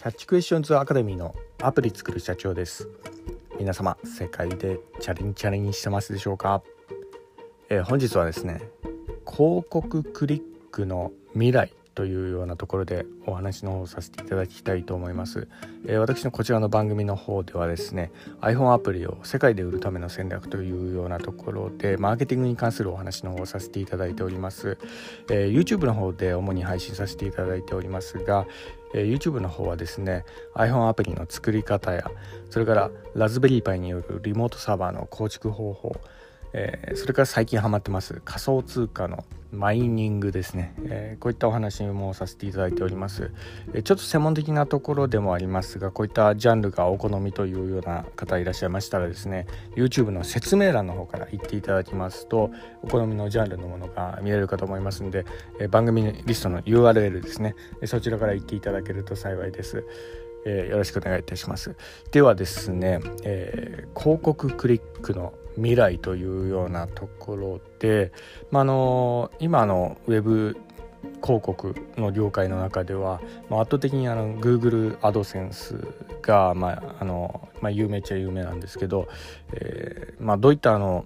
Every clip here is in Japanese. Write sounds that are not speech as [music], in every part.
キャッチクエスチョンズアカデミーのアプリ作る社長です。皆様世界でチャレンジチャレンしてますでしょうか、えー、本日はですね広告クリックの未来というようなところでお話の方をさせていただきたいと思います、えー、私のこちらの番組の方ではですね iPhone アプリを世界で売るための戦略というようなところでマーケティングに関するお話の方をさせていただいております、えー、YouTube の方で主に配信させていただいておりますが、え、YouTube の方はですね iPhone アプリの作り方やそれからラズベリーパイによるリモートサーバーの構築方法えー、それから最近ハマってます仮想通貨のマイニングですね、えー、こういったお話もさせていただいております、えー、ちょっと専門的なところでもありますがこういったジャンルがお好みというような方いらっしゃいましたらですね YouTube の説明欄の方から言っていただきますとお好みのジャンルのものが見れるかと思いますので、えー、番組リストの URL ですね。そちらから言っていただけると幸いです。えー、よろしくお願いいたします。ではですね、えー、広告クリックの未来というようなところで、まあの今のウェブ広告の業界の中では、まあ、圧倒的にあの Google アドセンスが、まああのまあ、有名っちゃ有名なんですけど、えーまあ、どういったあの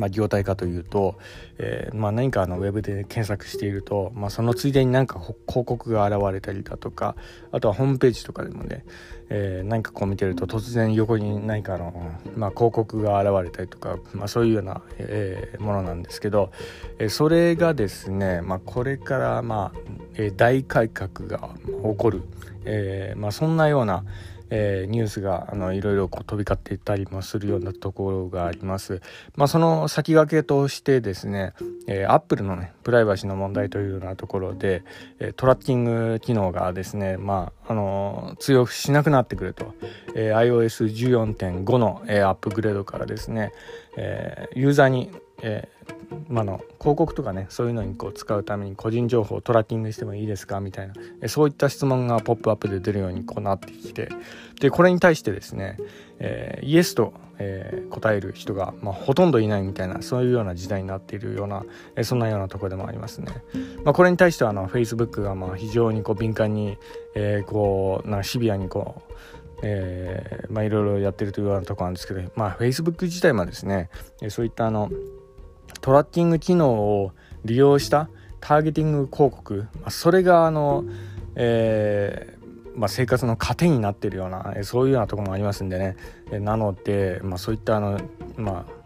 まあ、業態かというと、えー、まあ、何かあのウェブで検索していると、まあ、そのついでに何か広告が現れたりだとかあとはホームページとかでもね、えー、何かこう見てると突然横に何かの、まあ、広告が現れたりとか、まあ、そういうような、えー、ものなんですけど、えそれがですね、まあ、これからまあ、え大改革が起こる、えまあ、そんなような、えー、ニュースがあのいろいろこう飛び交っていたりもするようなところがあります。まあ、その先駆けとしてですね、えー、アップルのね、プライバシーの問題というようなところで、え、トラッキング機能がですね、まあ、あの、通用しなくなってくると、え、iOS14.5 の、え、アップグレードからですね、え、ユーザーに、えーまあの広告とかねそういうのにこう使うために個人情報をトラッキングしてもいいですかみたいなえそういった質問がポップアップで出るようにこうなってきてでこれに対してですね、えー、イエスと、えー、答える人が、まあ、ほとんどいないみたいなそういうような時代になっているような、え、そんなようなとこでもありますね。まあ、これに対してはあの Facebook がまあ非常にこう敏感に、えー、こうなシビアにこうえ、まあいろいろやってるというようなとこなんですけど、まあ Facebook 自体もですね、そういったあの、トラッキング機能を利用したターゲティング広告、まあ、それがあの、えー、まあ、生活の糧になっているようなそういうようなところもありますんでね。なので、まあ、そういったあの、まあ、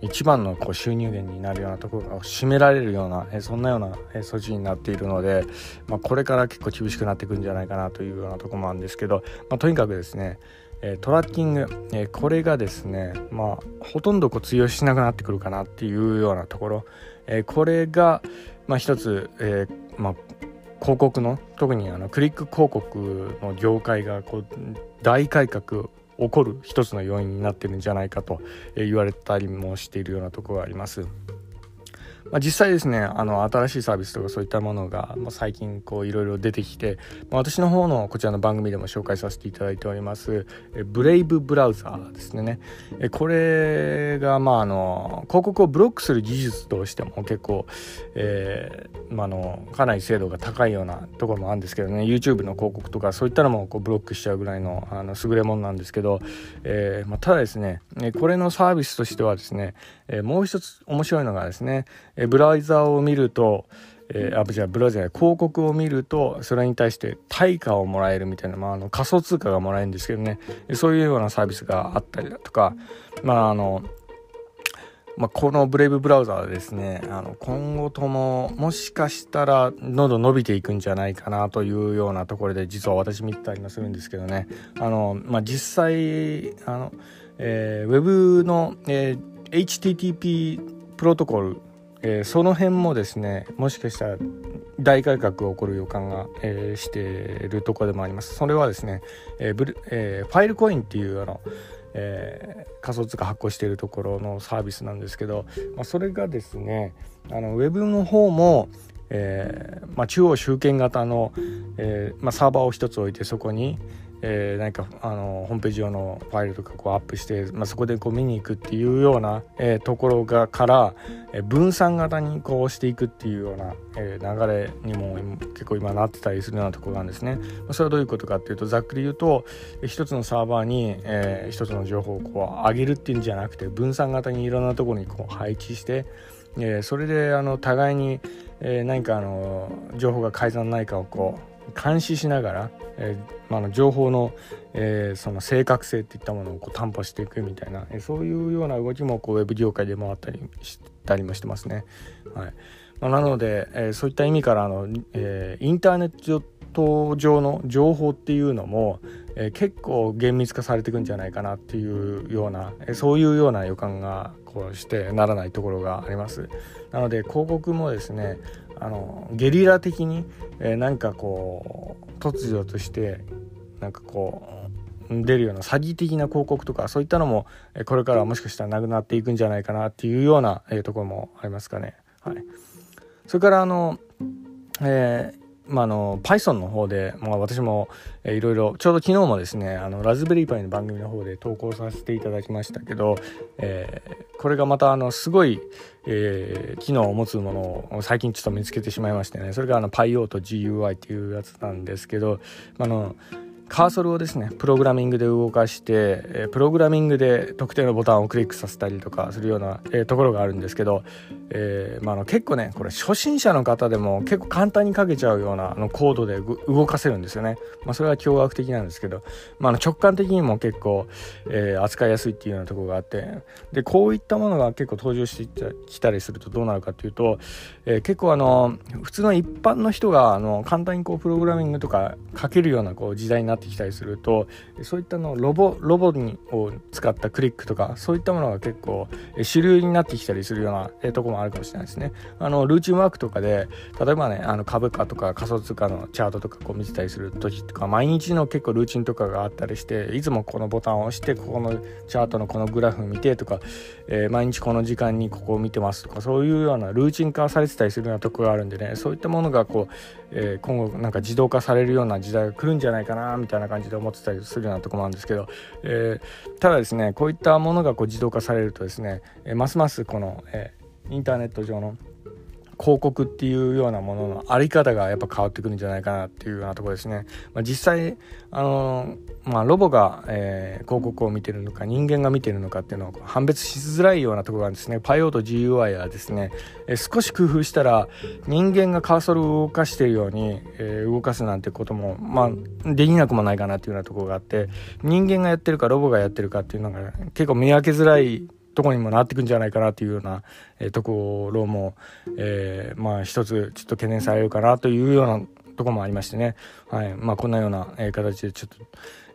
一番のこう収入源になるようなところが占められるようなそんなような措置になっているので、まあ、これから結構厳しくなっていくんじゃないかなというようなところもあるんですけど、まあ、とにかくですねトラッキング、これがですねまあほとんどこう通用しなくなってくるかなっていうようなところ、これがまあ一つ、えまあ広告の特にあのクリック広告の業界がこう大改革起こる一つの要因になってるんじゃないかと言われたりもしているようなところがあります。まあ、実際ですねあの新しいサービスとかそういったものが、まあ、最近いろいろ出てきて、まあ、私の方のこちらの番組でも紹介させていただいておりますえブレイブブラウザーですね。えこれがまああの広告をブロックする技術としても結構、えーまあのかなり精度が高いようなところもあるんですけどね。YouTube の広告とかそういったのもこうブロックしちゃうぐらいのあの優れものなんですけど、えーまあ、ただですねこれのサービスとしてはですね、えー、もう一つ面白いのがですねえブラウザーを見ると、えー、あじゃあブラウザや広告を見るとそれに対して対価をもらえるみたいな、まあ、あの仮想通貨がもらえるんですけどね。そういうようなサービスがあったりだとかまああのまあ、このブレイブブラウザはですね、あの、今後とも、もしかしたら、どんどん伸びていくんじゃないかなというようなところで、実は私見てたりもするんですけどね、あの、まあ、実際、あの、えー、ウェブの、えー、HTTP プロトコルえー、その辺もですねもしかしたら大改革が起こる予感が、えー、してるとこでもあります。それはですね、えーブルえー、ファイルコインっていうあの、えー、仮想通貨発行しているところのサービスなんですけど、まあ、それがですねあのウェブの方もえーまあ、中央集権型の、えーまあ、サーバーを一つ置いてそこに、えー、何かあのホームページ上のファイルとかこうアップして、まあ、そこでこう見に行くっていうような、えー、ところがから、えー、分散型にこうしていくっていうような、え流れにも結構今なってたりするようなところなんですね。ま、それはどういうことかっていうとざっくり言うと一つのサーバーに、えー、一つの情報をこう上げるっていうんじゃなくて分散型にいろんなところにこう配置して、えそれであの互いに、え何かあの情報が改ざんないかをこう監視しながら、えー、まあ、の情報の,、えー、その正確性っていったものをこう担保していくみたいな、えー、そういうような動きもこうウェブ業界でもあったりしたりもしてますね。はいまあ、なので、えそういった意味からあの、えインターネット上の情報っていうのも、え結構厳密化されていくんじゃないかなっていうような、えそういうような予感がこうしてならないところがあります。なので広告もですねあのゲリラ的に、えー、なんかこう突如としてなんかこう出るような詐欺的な広告とかそういったのも、これからはもしかしたらなくなっていくんじゃないかなっていうような、えー、ところもありますかね。はい、それからあの、えーまあ、あの Python の方で、まあ、私も、いろいろちょうど昨日もですねあのラズベリーパイの番組の方で投稿させていただきましたけど、えー、これがまたあのすごい、えー、機能を持つものを最近ちょっと見つけてしまいましてねそれがあの PyO と GUI っていうやつなんですけど、あのカーソルをですねプログラミングで動かして、プログラミングで特定のボタンをクリックさせたりとかするような、えところがあるんですけど、えー、まあ、の結構ねこれ初心者の方でも結構簡単に書けちゃうようなあのコードで動かせるんですよね、まあ、それは驚愕的なんですけど、まあ、の直感的にも結構、えー、扱いやすいっていうようなところがあってでこういったものが結構登場してきたりするとどうなるかというと、えー、結構あの普通の一般の人があの簡単にこうプログラミングとか書けるようなこう時代になってきたりするとそういったのロボロボにを使ったクリックとかそういったものが結構主流になってきたりするような、えとこもあるかもしれないですね。あのルーチンワークとかで例えばねあの株価とか仮想通貨のチャートとかこう見てたりする時とか毎日の結構ルーチンとかがあったりしていつもこのボタンを押してここのチャートのこのグラフ見てとか、えー、毎日この時間にここを見てますとかそういうようなルーチン化されてたりするようなとこがあるんでねそういったものがこう、えー、今後なんか自動化されるような時代が来るんじゃないかなみたいなみたいな感じで思ってたりするようなところなんですけど、えー、ただですねこういったものがこう自動化されるとですね、えますますこの、えインターネット上の広告っていうようなもののあり方がやっぱ変わってくるんじゃないかなっていうようなとこですね。まあ、実際あのまあ、ロボが、えー、広告を見てるのか人間が見てるのかっていうのを判別しづらいようなところがですね。パイオート GUI はですね、えー、少し工夫したら人間がカーソルを動かしているように、えー、動かすなんてことも、まあ、できなくもないかなっていうようなところがあって人間がやってるかロボがやってるかっていうのが結構見分けづらいとこにもなってくんじゃないかなというような、えー、ところも、えー、まあ一つちょっと懸念されるかなというようなとこもありましてね、はい。まあ、こんなような、え形でちょっと、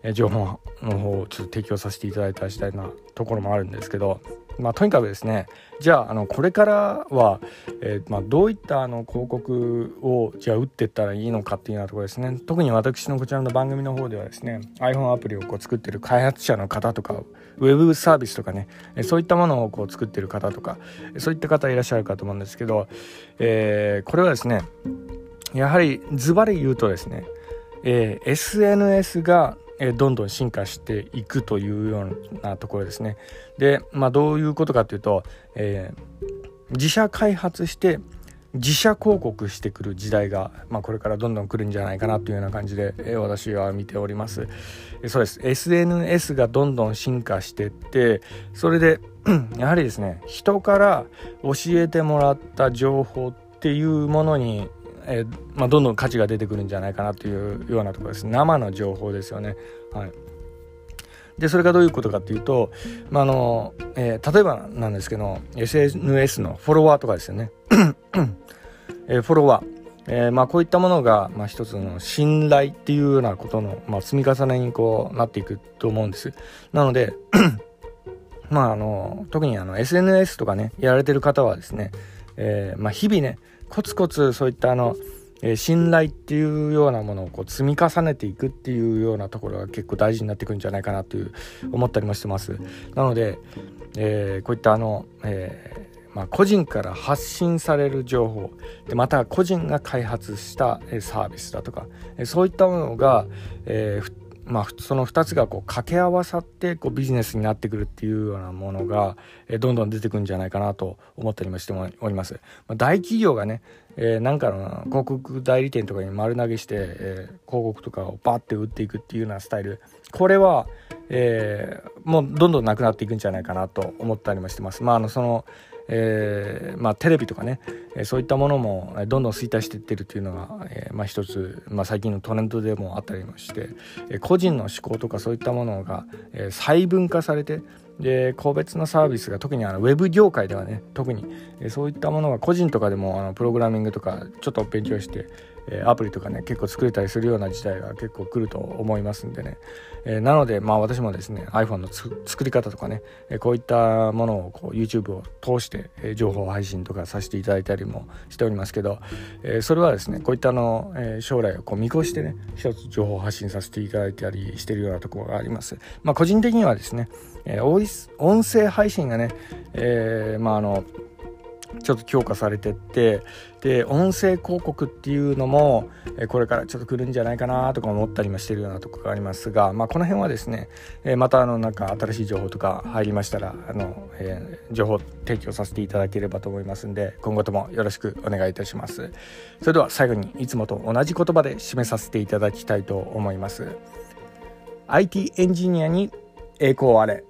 え情報の方をちょっと提供させていただいた次第なところもあるんですけど、まあ、とにかくですねじゃああのこれからは、えー、まあ、どういったあの広告をじゃあ打っていったらいいのかっていうようなところですね。特に私のこちらの番組の方ではですね iPhone アプリをこう作ってる開発者の方とかウェブサービスとかねそういったものをこう作ってる方とかそういった方いらっしゃるかと思うんですけど、えー、これはですねやはりズバリ言うとですね、えー、SNS がえどんどん進化していくというようなところですね。で、まあ、どういうことかというと、えー、自社開発して自社広告してくる時代が、まあ、これからどんどん来るんじゃないかなというような感じで、えー、私は見ております。え、そうです SNS がどんどん進化してってそれで [clears throat] やはりですね人から教えてもらった情報っていうものにえー、まあ、どんどん価値が出てくるんじゃないかなというようなところです生の情報ですよね。はい、でそれがどういうことかっていうと、まあのえー、例えばなんですけど SNS のフォロワーとかですよね、[clears throat] えー、フォロワー、えーまあ、こういったものが、まあ、一つの信頼っていうようなことの、まあ、積み重ねにこうなっていくと思うんです。なので [clears throat] まああの特にあの SNS とかねやられてる方はですね、えーまあ、日々ねコツコツそういったあの、えー、信頼っていうようなものをこう積み重ねていくっていうようなところが結構大事になってくるんじゃないかなという思ったりもしてます。なので、えー、こういったあの、えー、まあ、個人から発信される情報。でまた個人が開発したサービスだとかそういったものが、えーまあ、その2つがこう掛け合わさってこうビジネスになってくるっていうようなものが、えどんどん出てくるんじゃないかなと思ったりもしております。まあ、大企業がね、えー、なんかの広告代理店とかに丸投げして、えー、広告とかをバッて売っていくっていうようなスタイルこれは、えー、もうどんどんなくなっていくんじゃないかなと思ったりもしてます。まあ、あのそのえーまあ、テレビとかね、え、そういったものもどんどん衰退していってるっていうのが、えまあ、一つ、まあ、最近のトレンドでもあったりもして、え、個人の思考とかそういったものが、え、細分化されてで個別のサービスが特にあのウェブ業界ではね特に、え、そういったものが個人とかでもあのプログラミングとかちょっと勉強してえアプリとかね結構作れたりするような時代が結構来ると思いますんでね、えー、なのでまあ私もですね iPhone の作り方とかね、えこういったものをこう YouTube を通して、え情報配信とかさせていただいたりもしておりますけど、えそれはですねこういったの、え将来をこう見越してね一つ情報発信させていただいたりしてるようなところがあります。まあ個人的にはですね、え音声配信がね、えー、まああのちょっと強化されてってで音声広告っていうのもこれからちょっと来るんじゃないかなとか思ったりもしてるようなところがありますが、まあ、この辺はですねまたあのなんか新しい情報とか入りましたらあの、えー、情報提供させていただければと思いますんで今後ともよろしくお願いいたします。それでは最後にいつもと同じ言葉で締めさせていただきたいと思います。IT エンジニアに栄光あれ。